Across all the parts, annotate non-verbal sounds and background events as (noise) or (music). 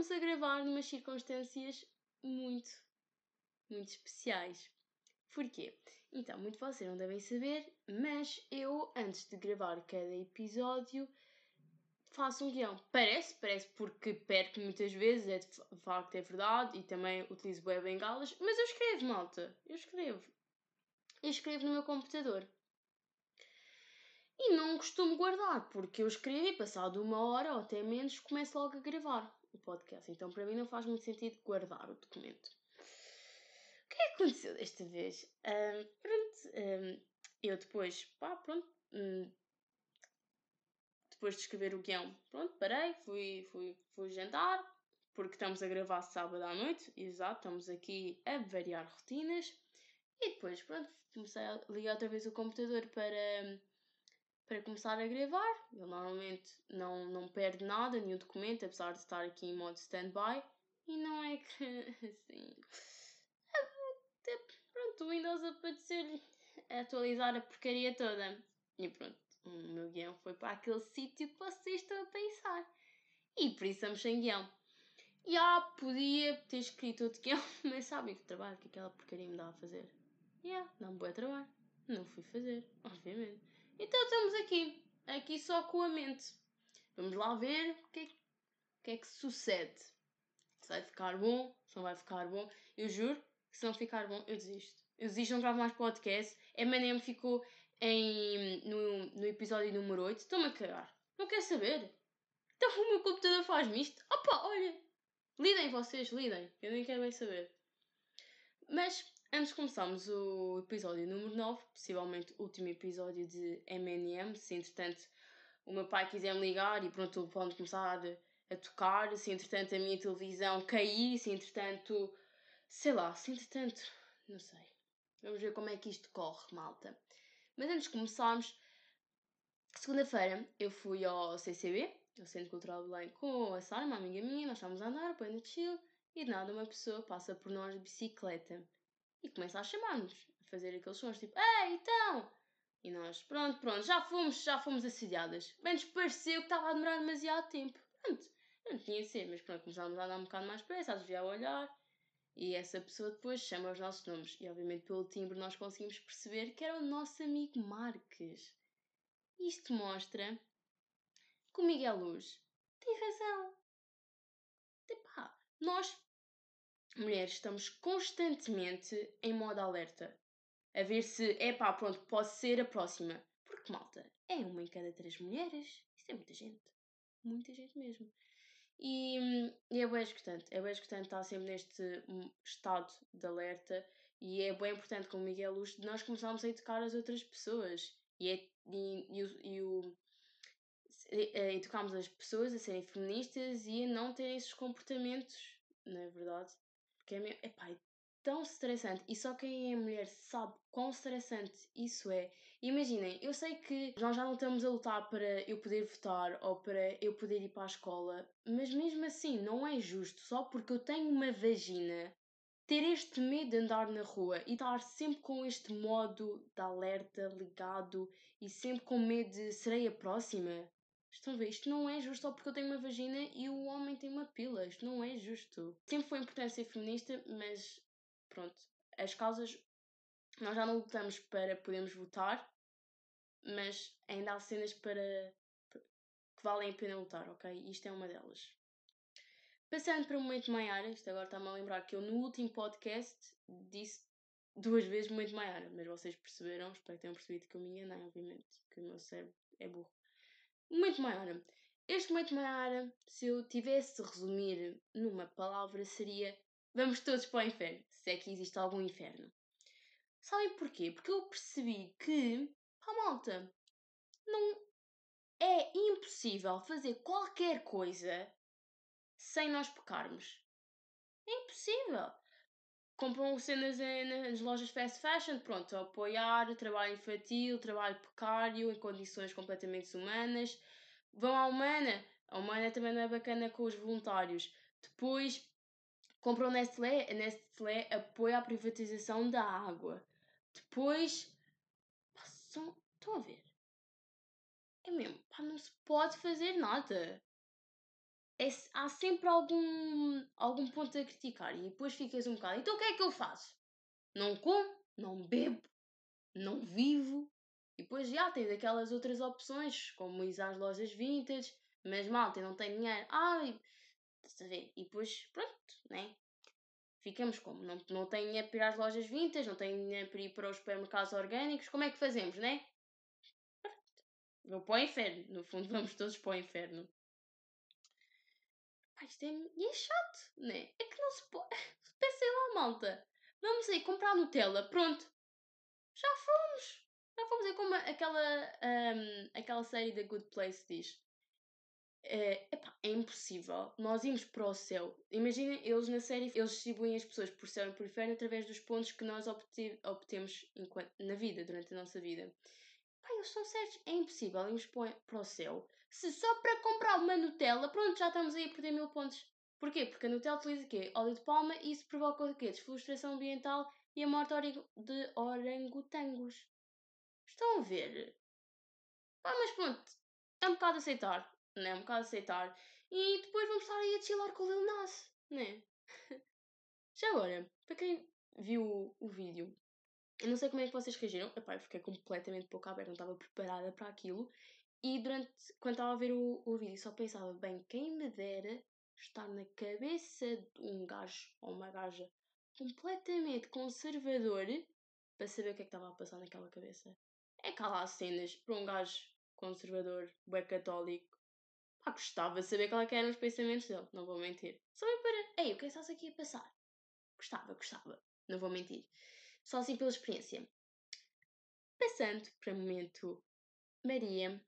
estamos a gravar numas circunstâncias muito, muito especiais. Porquê? Então, muito vocês não devem saber, mas eu, antes de gravar cada episódio, faço um guião. Parece, parece porque perco muitas vezes, é de facto é verdade, e também utilizo web bengalas, mas eu escrevo, malta, eu escrevo. Eu escrevo no meu computador. E não costumo guardar, porque eu escrevo e passado uma hora ou até menos começo logo a gravar o podcast. Então para mim não faz muito sentido guardar o documento. O que é que aconteceu desta vez? Um, pronto, um, eu depois, pá, pronto, um, depois de escrever o guião, pronto, parei, fui, fui, fui jantar, porque estamos a gravar sábado à noite, exato, estamos aqui a variar rotinas. E depois, pronto, comecei a ligar outra vez o computador para para começar a gravar. Ele normalmente não, não perde nada, nenhum documento, apesar de estar aqui em modo stand-by. E não é que, (laughs) assim... Pronto, o Windows apeteceu-lhe atualizar a porcaria toda. E pronto, o meu guião foi para aquele sítio que vocês estão a pensar. E por isso estamos sem guião. E ah, podia ter escrito outro guião, (laughs) mas sabem que trabalho que aquela porcaria me dá a fazer. E yeah, dá um bom trabalho. Não fui fazer, obviamente. Então estamos aqui, aqui só com a mente. Vamos lá ver o que é, o que, é que sucede. Se vai ficar bom, se não vai ficar bom. Eu juro que se não ficar bom, eu desisto. Eu desisto, não gravo mais podcast. Eminem ficou em, no, no episódio número 8. Estou-me a cagar. Não quer saber. Então o meu computador faz-me isto. Opa, olha. Lidem vocês, lidem. Eu nem quero bem saber. Mas Antes de começarmos o episódio número 9, possivelmente o último episódio de MNM, se entretanto o meu pai quiser me ligar e pronto, pode começar a tocar, se entretanto a minha televisão cair, se entretanto, sei lá, se entretanto, não sei. Vamos ver como é que isto corre, malta. Mas antes de começarmos, segunda-feira eu fui ao CCB, ao Centro Cultural de Belém, com a Sara, uma amiga minha, nós estávamos a andar, põe no chill, e de nada uma pessoa passa por nós de bicicleta e começa a chamar-nos, a fazer aqueles sons tipo, ei, então! E nós, pronto, pronto, já fomos, já fomos assediadas. Bem nos pareceu que estava a demorar demasiado tempo. Pronto, não tinha de ser, mas pronto, começámos a andar um bocado mais pressa, a desviar o olhar. E essa pessoa depois chama os nossos nomes. E obviamente pelo timbre nós conseguimos perceber que era o nosso amigo Marques. Isto mostra que o Miguel Luz tem razão. Epá, nós mulheres estamos constantemente em modo alerta. A ver se, é pá, pronto, pode ser a próxima. Porque, malta, é uma em cada três mulheres. Isso é muita gente. Muita gente mesmo. E, e é bem importante. É bem importante estar sempre neste hum, estado de alerta. E é bem importante, como Miguel Luz, nós começarmos a educar as outras pessoas. E, é, e, e, o, e o educarmos as pessoas a serem feministas e a não terem esses comportamentos, não é verdade? Porque é, mesmo, epá, é tão estressante. E só quem é mulher sabe quão estressante isso é. Imaginem, eu sei que nós já não estamos a lutar para eu poder votar ou para eu poder ir para a escola, mas mesmo assim não é justo só porque eu tenho uma vagina ter este medo de andar na rua e estar sempre com este modo de alerta ligado e sempre com medo de serei a próxima. Estão a ver? Isto não é justo só porque eu tenho uma vagina e o homem tem uma pila. Isto não é justo. Sempre foi importante ser feminista, mas pronto. As causas. Nós já não lutamos para podermos votar, mas ainda há cenas para. que valem a pena lutar, ok? Isto é uma delas. Passando para o momento Maiara, isto agora está-me a lembrar que eu no último podcast disse duas vezes momento Maiara, mas vocês perceberam, espero que tenham percebido que eu me enganei, obviamente, que o meu cérebro é burro. Momento Maiara. Este momento Maiara, se eu tivesse de resumir numa palavra, seria Vamos todos para o inferno, se é que existe algum inferno. Sabem porquê? Porque eu percebi que, pá, malta, não é impossível fazer qualquer coisa sem nós pecarmos. É impossível. Compram cenas nas lojas fast fashion, pronto, apoiar trabalho infantil, trabalho precário, em condições completamente humanas. Vão à Humana, a Humana também não é bacana com os voluntários. Depois compram Nestlé, a Nestlé apoia a privatização da água. Depois, passam, estão a ver? é mesmo, pá, não se pode fazer nada. É, há sempre algum, algum ponto a criticar e depois ficas um bocado. Então o que é que eu faço? Não como, não bebo, não vivo. E depois já tens aquelas outras opções, como ir às lojas vintage, mas malta, não tem dinheiro. Ai, estás a ver? E depois, pronto, né? Ficamos como? Não, não tem dinheiro para ir às lojas vintage, não tem dinheiro para ir para os supermercados orgânicos. Como é que fazemos, né? Vou para o inferno. No fundo, (laughs) vamos todos para o inferno. Isto é, é chato, né? É que não se pode. (laughs) Pensei lá, malta. Vamos aí comprar Nutella. Pronto. Já fomos. Já fomos. É como aquela, um, aquela série da Good Place diz. É, epá, é impossível nós irmos para o céu. Imaginem, eles na série eles distribuem as pessoas por céu e por inferno através dos pontos que nós obte obtemos enquanto, na vida, durante a nossa vida. Pá, eles são certos. É impossível irmos para o céu se só para comprar uma Nutella, pronto, já estamos aí a perder mil pontos. Porquê? Porque a Nutella utiliza o quê? Óleo de palma e isso provoca o quê? Desfloração ambiental e a morte de orangotangos. Estão a ver? Ah, mas pronto, é um bocado aceitar, né? É um bocado aceitar. E depois vamos estar aí a chilar com o Lil Nas, né? (laughs) Já agora, para quem viu o vídeo, eu não sei como é que vocês reagiram. Epá, eu fiquei completamente pouco aberta, não estava preparada para aquilo. E durante, quando estava a ver o, o vídeo, só pensava, bem, quem me dera estar na cabeça de um gajo ou uma gaja completamente conservador para saber o que é que estava a passar naquela cabeça. É há lá cenas para um gajo conservador, bem católico. Pá, gostava de saber qual é eram os pensamentos dele, não vou mentir. Só para, ei, o que é que estás aqui a passar? Gostava, gostava, não vou mentir. Só assim pela experiência. Passando para o momento Maria,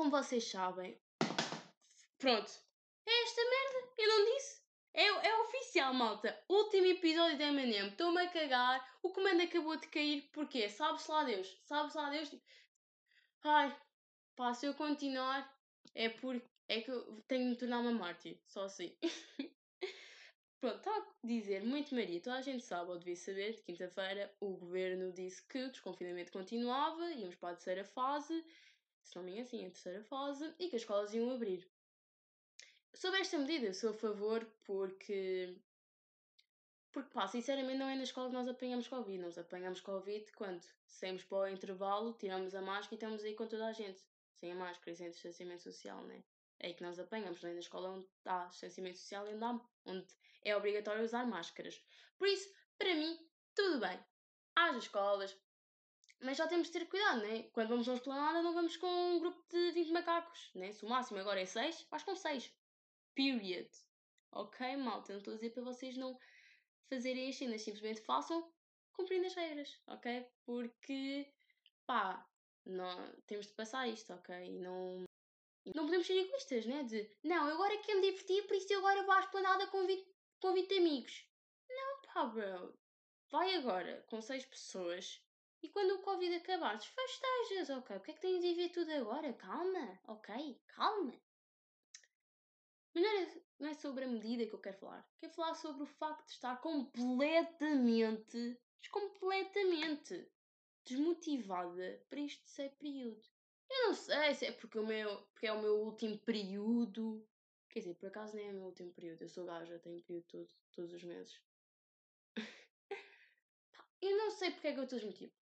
como vocês sabem, pronto, é esta merda, eu não disse. É, é oficial, malta. Último episódio da M&M. Estou-me a cagar. O comando acabou de cair. Porquê? Sabe-se lá Deus. Sabe-se lá Deus. Ai, pá, se eu continuar é porque é que eu tenho de me tornar uma mártir. Só assim. (laughs) Pronto, está a dizer muito Maria. Toda a gente sabe, ou devia saber, de quinta-feira o governo disse que o desconfinamento continuava, íamos para a terceira fase, se não me engano, assim, a terceira fase, e que as escolas iam abrir. Sobre esta medida, eu sou a favor porque. Porque, pá, sinceramente, não é na escola que nós apanhamos Covid. Nós apanhamos Covid quando saímos para o intervalo, tiramos a máscara e estamos aí com toda a gente. Sem a máscara e sem distanciamento social, né? É aí que nós apanhamos, não é na escola onde há distanciamento social e onde, é obrigatório usar máscaras. Por isso, para mim, tudo bem. Haja escolas, mas já temos de ter cuidado, né? Quando vamos a uma esplanada, não vamos com um grupo de 20 macacos, né? Se o máximo agora é 6, vais com 6. Period. Ok, malta? Não estou a dizer para vocês não fazerem as cenas, simplesmente façam cumprindo as regras, ok? Porque, pá, não, temos de passar isto, ok? E não, não podemos ser egoístas, né? De, não, eu agora quero me divertir, por isso eu agora vou à esplanada com 20, com 20 amigos. Não, pá, bro. Vai agora com 6 pessoas e quando o Covid acabar, desfestejas, ok? O que é que tens de ver tudo agora? Calma, ok? Calma. Mas não é, não é sobre a medida que eu quero falar. Quero falar sobre o facto de estar completamente, completamente desmotivada para este terceiro período. Eu não sei se é porque, o meu, porque é o meu último período. Quer dizer, por acaso nem é o meu último período. Eu sou gaja, tenho período todo, todos os meses. (laughs) eu não sei porque é que eu estou desmotivada.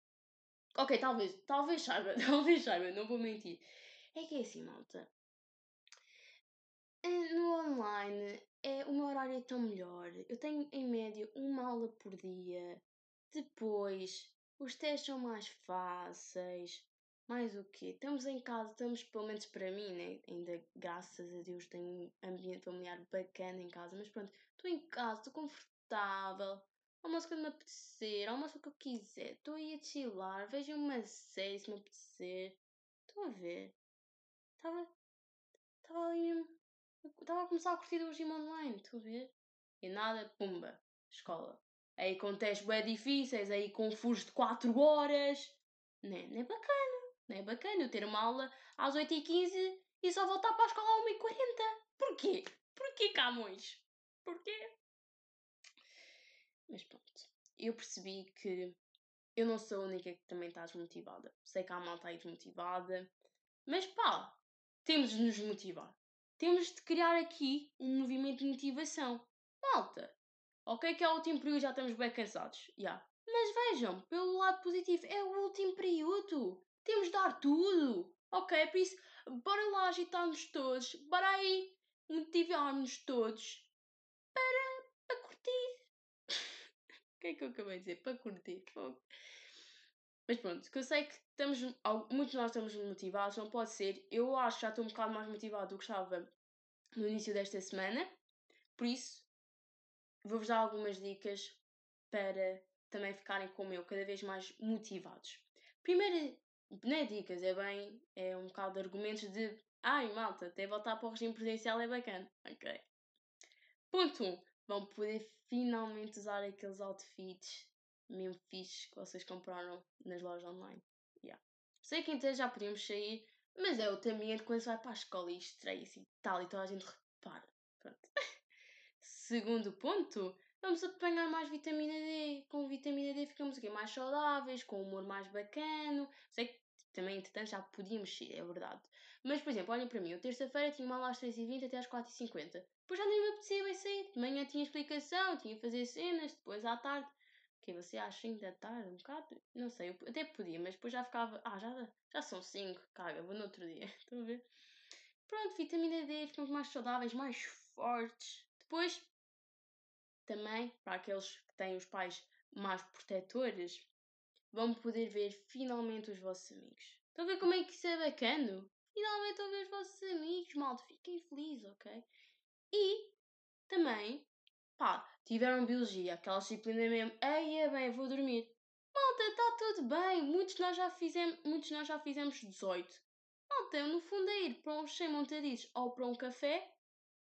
Ok, talvez, talvez saiba, (laughs) talvez saiba, não vou mentir. É que é assim, malta. Eh, no online, é, o meu horário é tão melhor. Eu tenho em média uma aula por dia. Depois, os testes são mais fáceis. Mais o quê? Estamos em casa, estamos, pelo menos para mim, né? Ainda, graças a Deus, tenho um ambiente familiar bacana em casa. Mas pronto, estou em casa, estou confortável. Almoço quando me apetecer, almoço o que eu quiser. Estou aí a chilar, vejo uma série se me apetecer. Estou a ver. Estava. Estava ali mesmo Estava a começar a curtir o regime online, estou a ver? E nada, pumba, escola. Aí com testes bem difíceis, aí com furos de 4 horas. Não é, não é bacana, não é bacana eu ter uma aula às 8h15 e só voltar para a escola às 1h40. Porquê? Porquê, Camões? Porquê? Mas pronto, eu percebi que eu não sou a única que também está desmotivada. Sei que há malta aí desmotivada, Mas pá, temos de nos motivar. Temos de criar aqui um movimento de motivação. Malta, ok que é o último período já estamos bem cansados. Já. Yeah. Mas vejam, pelo lado positivo, é o último período. Temos de dar tudo. Ok, por isso, bora lá agitar-nos todos. Bora aí motivar-nos todos para, para curtir. o que é que eu acabei de dizer? Para curtir. Mas pronto, que eu sei que estamos, muitos de nós estamos motivados, não pode ser. Eu acho que já estou um bocado mais motivado do que estava no início desta semana. Por isso, vou-vos dar algumas dicas para também ficarem como eu, cada vez mais motivados. Primeira, não é dicas, é bem, é um bocado de argumentos de ai malta, até voltar para o regime presencial é bacana. Ok. Ponto 1. Um, vão poder finalmente usar aqueles outfits mesmo fixes que vocês compraram nas lojas online. Yeah. Sei que então já podíamos sair, mas é o ambiente quando se vai para a escola e estreia-se e tal, e toda a gente repara. Pronto. (laughs) Segundo ponto, vamos apanhar mais vitamina D. Com vitamina D ficamos aqui mais saudáveis, com um humor mais bacano. Sei que também, entretanto, já podíamos sair, é verdade. Mas, por exemplo, olhem para mim, eu terça-feira tinha aula às 3h20 até às 4h50. Depois já nem me apetecia bem sair. De manhã tinha explicação, tinha que fazer cenas, depois à tarde que você acha ainda tarde, um bocado? Não sei, eu até podia, mas depois já ficava. Ah, já, já são 5, caga, vou no outro dia. (laughs) Estão a ver? Pronto, vitamina D, ficamos mais saudáveis, mais fortes. Depois, também, para aqueles que têm os pais mais protetores, vão poder ver finalmente os vossos amigos. Estão a ver como é que isso é bacana? Finalmente estão a ver os vossos amigos, malta. Fiquem felizes, ok? E também Pá, tiveram biologia, aquela disciplina mesmo. Ei, é bem, vou dormir. Malta, está tudo bem. Muitos de nós já fizemos, muitos nós já fizemos 18. Malta, no fundo é ir para um sem montadiços ou para um café,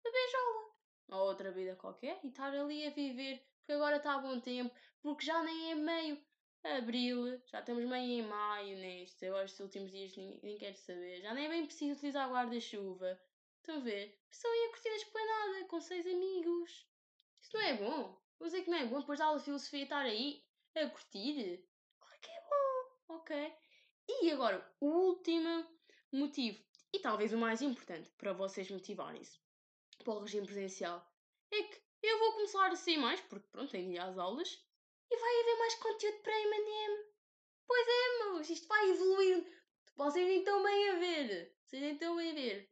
beber jola. Ou outra vida qualquer e estar ali a viver. Porque agora está bom tempo, porque já nem é meio abril, já estamos meio em maio neste. Eu acho que os últimos dias ninguém, ninguém quer saber. Já nem é bem preciso utilizar guarda-chuva. Estão a ver? Só ia curtir a esplanada com seis amigos. Isso não é bom. Vou dizer que não é bom depois da aula de filosofia estar aí a curtir. Claro que é bom, ok? E agora, o último motivo, e talvez o mais importante para vocês motivarem-se para o regime presencial, é que eu vou começar a sair mais, porque pronto, tenho de aulas, e vai haver mais conteúdo para M&M. Pois é, meus, isto vai evoluir. Vocês nem estão bem a ver. Vocês nem estão bem a ver.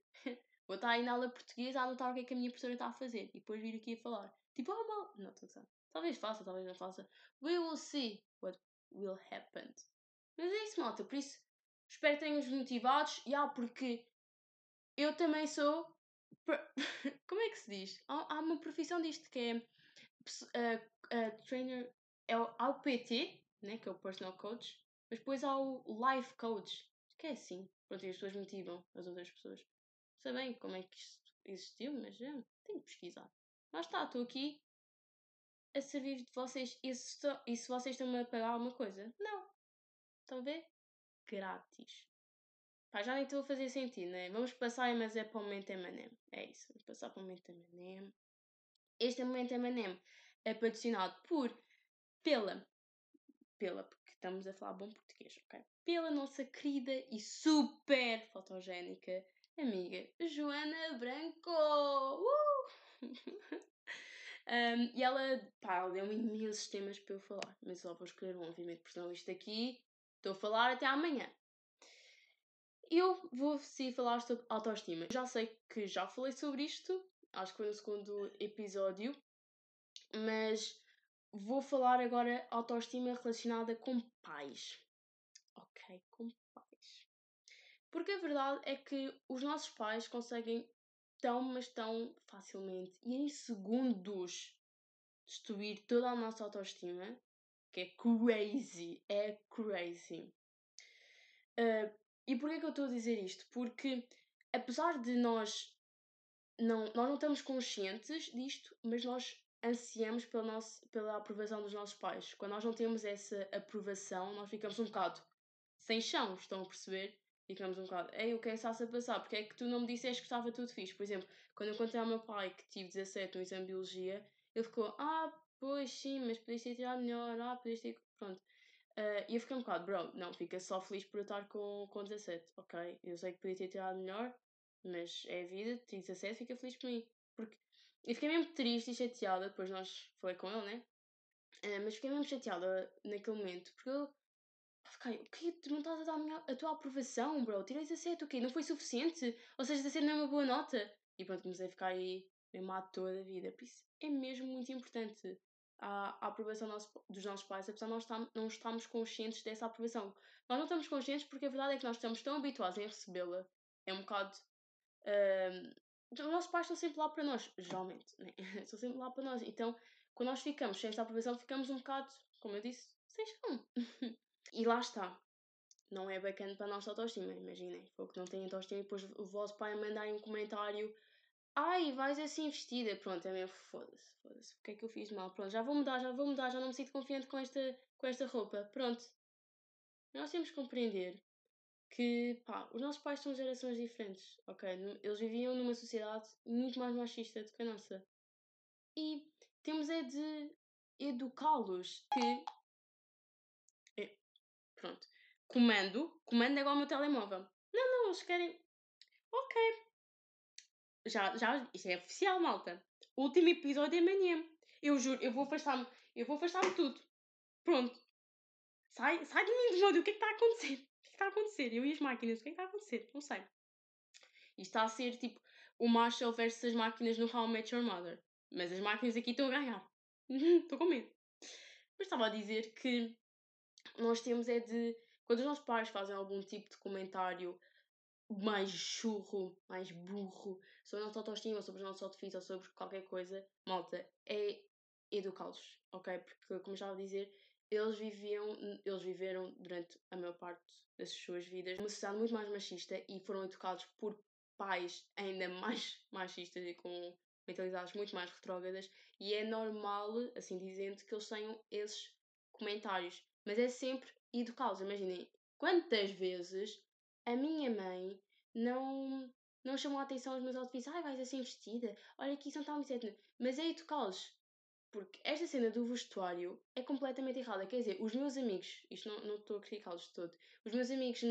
Vou estar aí na aula portuguesa a anotar o que é que a minha professora está a fazer e depois vir aqui a falar. Tipo, oh, mal. Não, estou a Talvez faça, talvez não faça. We will see what will happen. Mas é isso, malta. Por isso, espero que tenham-os motivados. E ah, porque eu também sou. (laughs) Como é que se diz? Há, há uma profissão disto que é. Uh, uh, trainer. É o, há o PT, né, que é o personal coach. Mas depois há o life coach. Que é assim. Pronto, e as pessoas motivam as outras pessoas. Sabem como é que isto existiu, mas é, tenho que pesquisar. Lá está, estou aqui a servir de vocês. E se, e se vocês estão-me a pagar alguma coisa? Não. Estão a ver? Grátis. Pá, já nem estou a fazer sentido, né? Vamos passar, mas é para o momento Emanem. É isso, vamos passar para o momento Emanem. Este momento Emanem é patrocinado por, pela, pela, estamos a falar bom português, ok? Pela nossa querida e super fotogénica amiga Joana Branco. Uh! (laughs) um, e ela, pá, ela deu-me imensos temas para eu falar, mas só vou escolher um, obviamente, porque senão isto aqui estou a falar até amanhã. Eu vou sim falar sobre autoestima. Já sei que já falei sobre isto, acho que foi no segundo episódio, mas vou falar agora autoestima relacionada com pais. Ok, com pais. Porque a verdade é que os nossos pais conseguem tão, mas tão facilmente e em segundos destruir toda a nossa autoestima, que é crazy, é crazy. Uh, e porquê que eu estou a dizer isto? Porque apesar de nós não, nós não estamos conscientes disto, mas nós ansiamos pela, nosso, pela aprovação dos nossos pais. Quando nós não temos essa aprovação, nós ficamos um bocado sem chão, estão a perceber? ficamos um bocado, ei, o que é que está a passar? Porque é que tu não me disseste que estava tudo fixe? Por exemplo, quando eu contei ao meu pai que tive 17 no exame de Biologia, ele ficou, ah, pois sim, mas podias ter tirado melhor, ah, podias ter. Pronto. Uh, e eu fiquei um bocado, bro, não, fica só feliz por eu estar com, com 17, ok? Eu sei que podia ter tirado melhor, mas é a vida, tenho 17, fica feliz por mim. Porque eu fiquei mesmo triste e chateada, depois nós falei com ele, né? Uh, mas fiquei mesmo chateada naquele momento, porque eu fiquei, o quê? Tu não estás a dar a, minha, a tua aprovação, bro? Tirei 17, o quê? Não foi suficiente? Ou seja, 17 não é uma boa nota? E pronto, comecei a ficar aí mesmo à toda a vida. Por isso é mesmo muito importante a, a aprovação nosso, dos nossos pais, apesar de nós não estarmos conscientes dessa aprovação. Nós não estamos conscientes porque a verdade é que nós estamos tão habituados em recebê-la. É um bocado. Uh, os nossos pais estão sempre lá para nós, geralmente, né? (laughs) estão sempre lá para nós. Então, quando nós ficamos sem essa aprovação, ficamos um bocado, como eu disse, sem chão. (laughs) e lá está. Não é bacana para a nossa autoestima, imaginem. Foi que não tem autoestima e depois o vosso pai mandar um comentário Ai, vais assim vestida. Pronto, é mesmo foda-se, foda-se. O que é que eu fiz mal? Pronto, já vou mudar, já vou mudar, já não me sinto confiante com esta, com esta roupa. Pronto. Nós temos que compreender que, pá, os nossos pais são gerações diferentes, ok? Eles viviam numa sociedade muito mais machista do que a nossa. E temos é de educá-los que. É, pronto. Comando. Comando é igual ao meu telemóvel. Não, não, eles querem. Ok, já, já, isto é oficial, malta. Último episódio é amanhã. Eu juro, eu vou afastar-me. Eu vou afastar-me tudo. Pronto. Sai, sai de mim, Desmódio. O que é que está a acontecer? Está a acontecer? Eu e as máquinas, o que é que está a acontecer? Não sei. Isto está a ser tipo o Marshall versus as máquinas no How I Met Your Mother. Mas as máquinas aqui estão a ganhar. Estou com medo. Mas estava a dizer que nós temos é de. Quando os nossos pais fazem algum tipo de comentário mais churro, mais burro sobre a nossa autoestima, sobre os nossos outfits ou sobre qualquer coisa, malta, é educá-los, ok? Porque, como estava a dizer, eles viviam, eles viveram durante a maior parte das suas vidas numa sociedade muito mais machista e foram educados por pais ainda (laughs) mais machistas e com mentalidades muito mais retrógradas e é normal, assim dizendo, que eles tenham esses comentários. Mas é sempre educá-los. Imaginem, quantas vezes a minha mãe não, não chamou a atenção aos meus outfits. Ai, vais assim vestida. Olha aqui, são tão etc. Mas é educá-los. Porque esta cena do vestuário é completamente errada. Quer dizer, os meus amigos, isto não, estou a criticá-los de todo, os meus amigos na,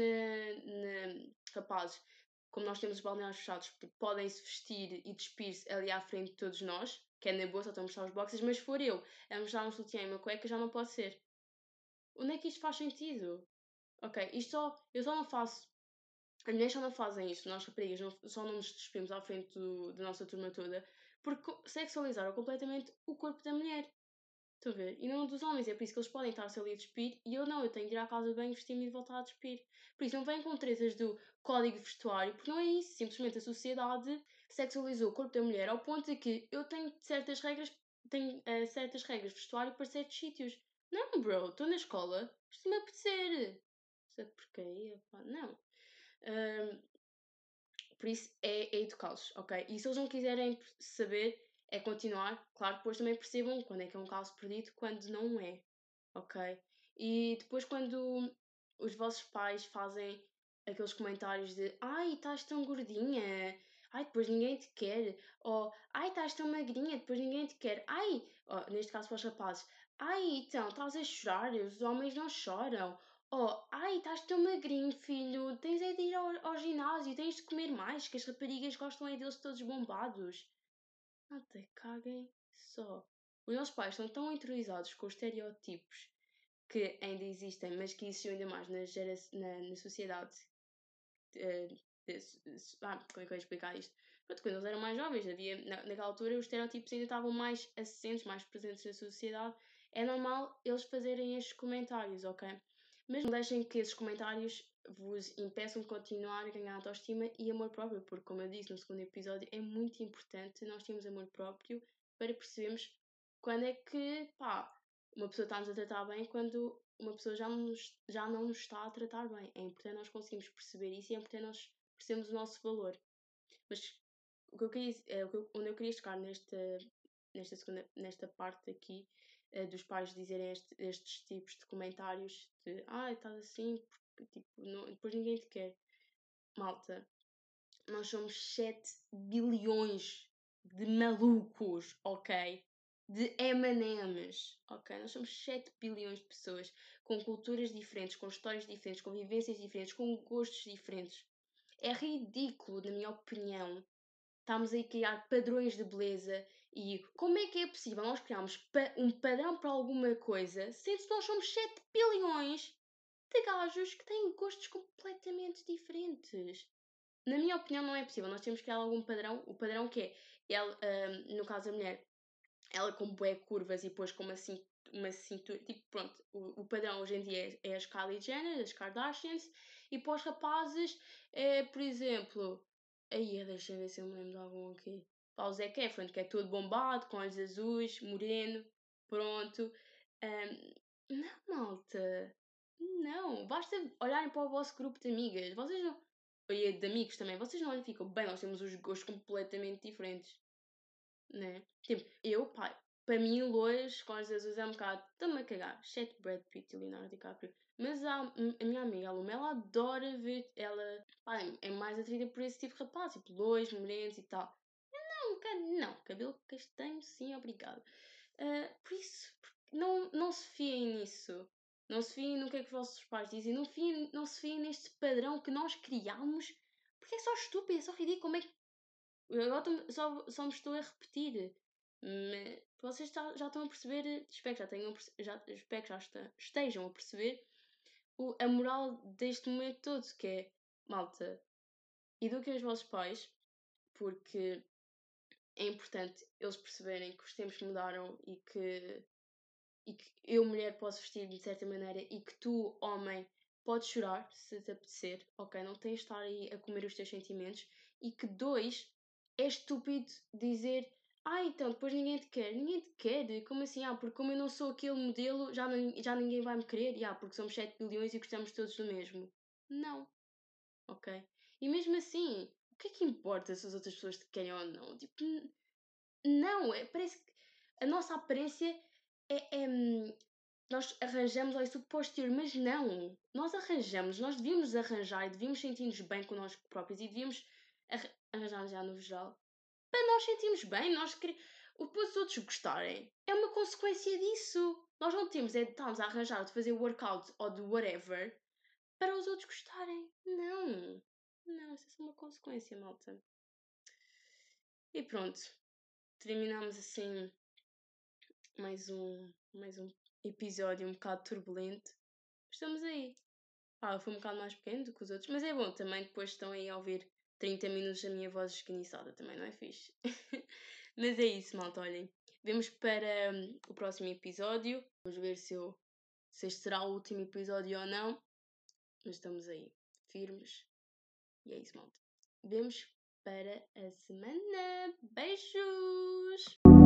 na rapazes, como nós temos os balneários fechados, podem se vestir e despir-se ali à frente de todos nós, que é na boa, só estão a mostrar os boxes, mas se for eu a mostrar um sutiã e uma cueca, já não pode ser. Onde é que isto faz sentido? Ok, isto só, eu só não faço as mulheres só não fazem isto, nós raparigas não, só não nos despimos à frente do, da nossa turma toda porque sexualizaram completamente o corpo da mulher. Estão a ver? E não dos homens, é por isso que eles podem estar-se ali a despir e eu não, eu tenho de ir à casa de banho, vestir-me e voltar a despir. Por isso não vêm com tretas do código vestuário, porque não é isso. Simplesmente a sociedade sexualizou o corpo da mulher ao ponto de que eu tenho certas regras, tenho uh, certas regras de vestuário para certos sítios. Não, bro, estou na escola, isto me apetecer. Porcaria, pá, não por isso é, é educá-los, ok? E se eles não quiserem saber, é continuar. Claro, depois também percebam quando é que é um caso perdido, quando não é, ok? E depois quando os vossos pais fazem aqueles comentários de ai, estás tão gordinha, ai, depois ninguém te quer, ou ai, estás tão magrinha, depois ninguém te quer, ai, neste caso para os rapazes, ai, então, estás a chorar, os homens não choram, Oh, ai, estás tão magrinho, filho. Tens é de ir ao, ao ginásio, tens de comer mais, que as raparigas gostam é deles todos bombados. Até caguem só. Os nossos pais estão tão interiorizados com os estereótipos que ainda existem, mas que existem ainda mais na, gera, na, na sociedade. Uh, ah, como é que eu ia explicar isto? Pronto, quando eles eram mais jovens, havia, na, naquela altura os estereótipos ainda estavam mais assentes, mais presentes na sociedade. É normal eles fazerem estes comentários, ok? Mas não deixem que esses comentários vos impeçam de continuar a ganhar autoestima e amor próprio, porque, como eu disse no segundo episódio, é muito importante nós termos amor próprio para percebermos quando é que, pá, uma pessoa está-nos a tratar bem quando uma pessoa já, nos, já não nos está a tratar bem. É importante nós conseguirmos perceber isso e é importante nós percebermos o nosso valor. Mas o que eu queria, é, onde eu queria chegar nesta, nesta, segunda, nesta parte aqui dos pais dizerem este, estes tipos de comentários de ah, estás assim, tipo, não, depois ninguém te quer. Malta, nós somos 7 bilhões de malucos, ok? de M&M's, ok? Nós somos 7 bilhões de pessoas com culturas diferentes, com histórias diferentes, com vivências diferentes, com gostos diferentes. É ridículo, na minha opinião, estamos a criar padrões de beleza e como é que é possível nós criarmos pa um padrão para alguma coisa, sendo que nós somos 7 bilhões de gajos que têm gostos completamente diferentes? Na minha opinião, não é possível. Nós temos que criar algum padrão. O padrão que é, ele, um, no caso da mulher, ela com bué curvas e depois com uma, cintura, uma cintura tipo, pronto, o, o padrão hoje em dia é, é as Kylie Jenner, as Kardashians, e para os rapazes é, por exemplo, aí deixa eu ver se eu me lembro de algum aqui. Para o Zac que é todo bombado, com olhos azuis, moreno, pronto. Um, não, malta. Não, basta olharem para o vosso grupo de amigas. Vocês não. E de amigos também. Vocês não ficam, bem, nós temos os gostos completamente diferentes né? Tipo, eu, pai, para mim, lojas com as azuis é um bocado, estão-me a cagar, exceto Brad Pitt e Leonardo DiCaprio. Mas a, a minha amiga, a Luma, ela adora ver, ela é mais atraída por esse tipo de rapaz, tipo loiros, morenos e tal. Não, cabelo castanho, sim, obrigado. Uh, por isso, não, não se fiem nisso. Não se fiem no que é que os vossos pais dizem. Não, fiem, não se fiem neste padrão que nós criamos. Porque é só estúpido, é só ridículo. Como é que Agora só, só me estou a repetir. Mas vocês já, já estão a perceber, espero que já, tenham, já, espero que já está, estejam a perceber o, a moral deste momento todo, que é, malta, eduquem os vossos pais, porque é importante eles perceberem que os tempos mudaram e que, e que eu, mulher, posso vestir de certa maneira e que tu, homem, podes chorar se te apetecer, ok? Não tens de estar aí a comer os teus sentimentos. E que, dois, é estúpido dizer ah, então depois ninguém te quer. Ninguém te quer. Como assim? Ah, porque como eu não sou aquele modelo, já, não, já ninguém vai me querer. Ah, porque somos 7 bilhões e gostamos todos do mesmo. Não. Ok? E mesmo assim, que é que importa se as outras pessoas te querem ou não? Tipo, não. É, parece que a nossa aparência é, é hum, nós arranjamos ao isso posterior, mas não. Nós arranjamos, nós devíamos arranjar e devíamos sentir-nos bem connosco próprios e devíamos arranjar já no geral, para nós sentirmos bem, nós queremos. Depois os outros gostarem. É uma consequência disso. Nós não temos é de estarmos a arranjar de fazer workout ou de whatever para os outros gostarem. Não. Não, isso é só uma consequência, malta. E pronto. Terminamos assim mais um, mais um episódio um bocado turbulento. Estamos aí. Ah, foi um bocado mais pequeno do que os outros, mas é bom também depois estão aí a ouvir 30 minutos da minha voz esganiçada também não é fixe. (laughs) Mas é isso, malta, olhem. Vemos para um, o próximo episódio. Vamos ver se, eu, se este será o último episódio ou não. Mas estamos aí, firmes. E é isso, malta. Vemos para a semana. Beijos!